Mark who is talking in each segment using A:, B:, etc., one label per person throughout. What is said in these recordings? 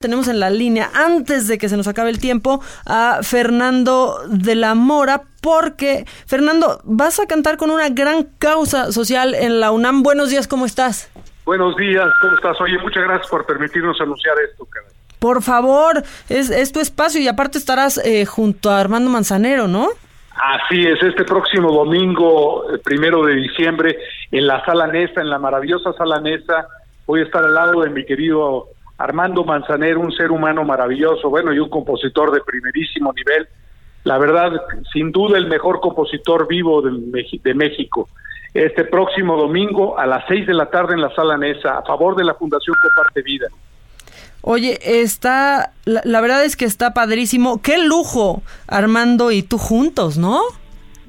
A: Tenemos en la línea, antes de que se nos acabe el tiempo, a Fernando de la Mora, porque, Fernando, vas a cantar con una gran causa social en la UNAM. Buenos días, ¿cómo estás?
B: Buenos días, ¿cómo estás? Oye, muchas gracias por permitirnos anunciar esto, caray.
A: Por favor, es, es tu espacio y aparte estarás eh, junto a Armando Manzanero, ¿no?
B: Así es, este próximo domingo, eh, primero de diciembre, en la Sala Nesa, en la maravillosa Sala Nesa, voy a estar al lado de mi querido Armando Manzanero, un ser humano maravilloso, bueno, y un compositor de primerísimo nivel. La verdad, sin duda, el mejor compositor vivo de, de México. Este próximo domingo a las seis de la tarde en la Sala Nesa, a favor de la Fundación Comparte Vida.
A: Oye, está, la, verdad es que está padrísimo. Qué lujo, Armando y tú juntos, ¿no?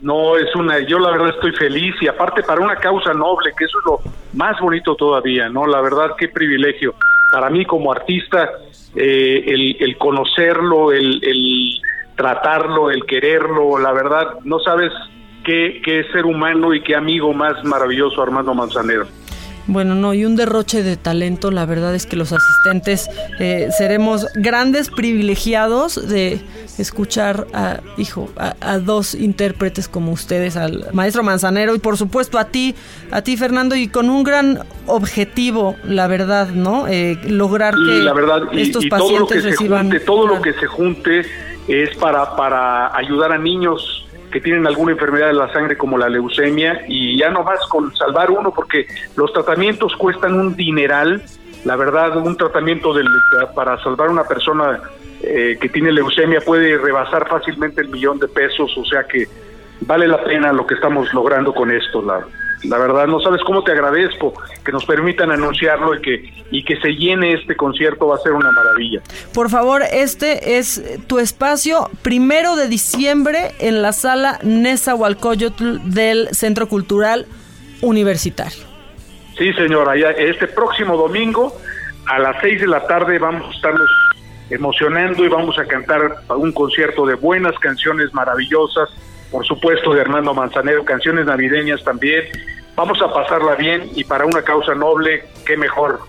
B: No, es una, yo la verdad estoy feliz y aparte para una causa noble, que eso es lo más bonito todavía, ¿no? La verdad, qué privilegio. Para mí como artista, eh, el, el, conocerlo, el, el tratarlo, el quererlo, la verdad, no sabes qué, qué ser humano y qué amigo más maravilloso Armando Manzanero.
A: Bueno, no, y un derroche de talento, la verdad es que los asistentes eh, seremos grandes privilegiados de escuchar a, hijo, a, dos intérpretes como ustedes, al maestro Manzanero y por supuesto a ti, a ti Fernando, y con un gran objetivo, la verdad, ¿no? Eh, lograr que
B: la verdad,
A: estos
B: y,
A: pacientes
B: todo lo que
A: reciban...
B: Se junte, todo lo que se junte es para, para ayudar a niños que tienen alguna enfermedad de la sangre como la leucemia y ya no más con salvar uno porque los tratamientos cuestan un dineral, la verdad un tratamiento para salvar una persona eh, que tiene leucemia puede rebasar fácilmente el millón de pesos, o sea que vale la pena lo que estamos logrando con esto, la, la verdad, no sabes cómo te agradezco que nos permitan anunciarlo y que, y que se llene este concierto, va a ser una maravilla.
A: Por favor, este es tu espacio, primero de diciembre, en la sala Nesa Nezahualcóyotl del Centro Cultural Universitario.
B: Sí, señora, ya este próximo domingo a las seis de la tarde vamos a estarnos emocionando y vamos a cantar un concierto de buenas canciones maravillosas por supuesto de Hernando Manzanero, canciones navideñas también. Vamos a pasarla bien y para una causa noble, qué mejor.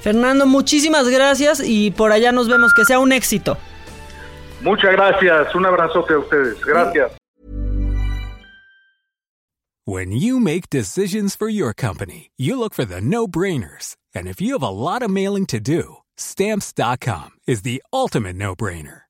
A: Fernando, muchísimas gracias y por allá nos vemos, que sea un éxito.
B: Muchas gracias, un abrazote a ustedes, gracias.
C: When you make decisions for your company, you look for the no-brainers. And if you have a lot of mailing to do, stamps.com is the ultimate no-brainer.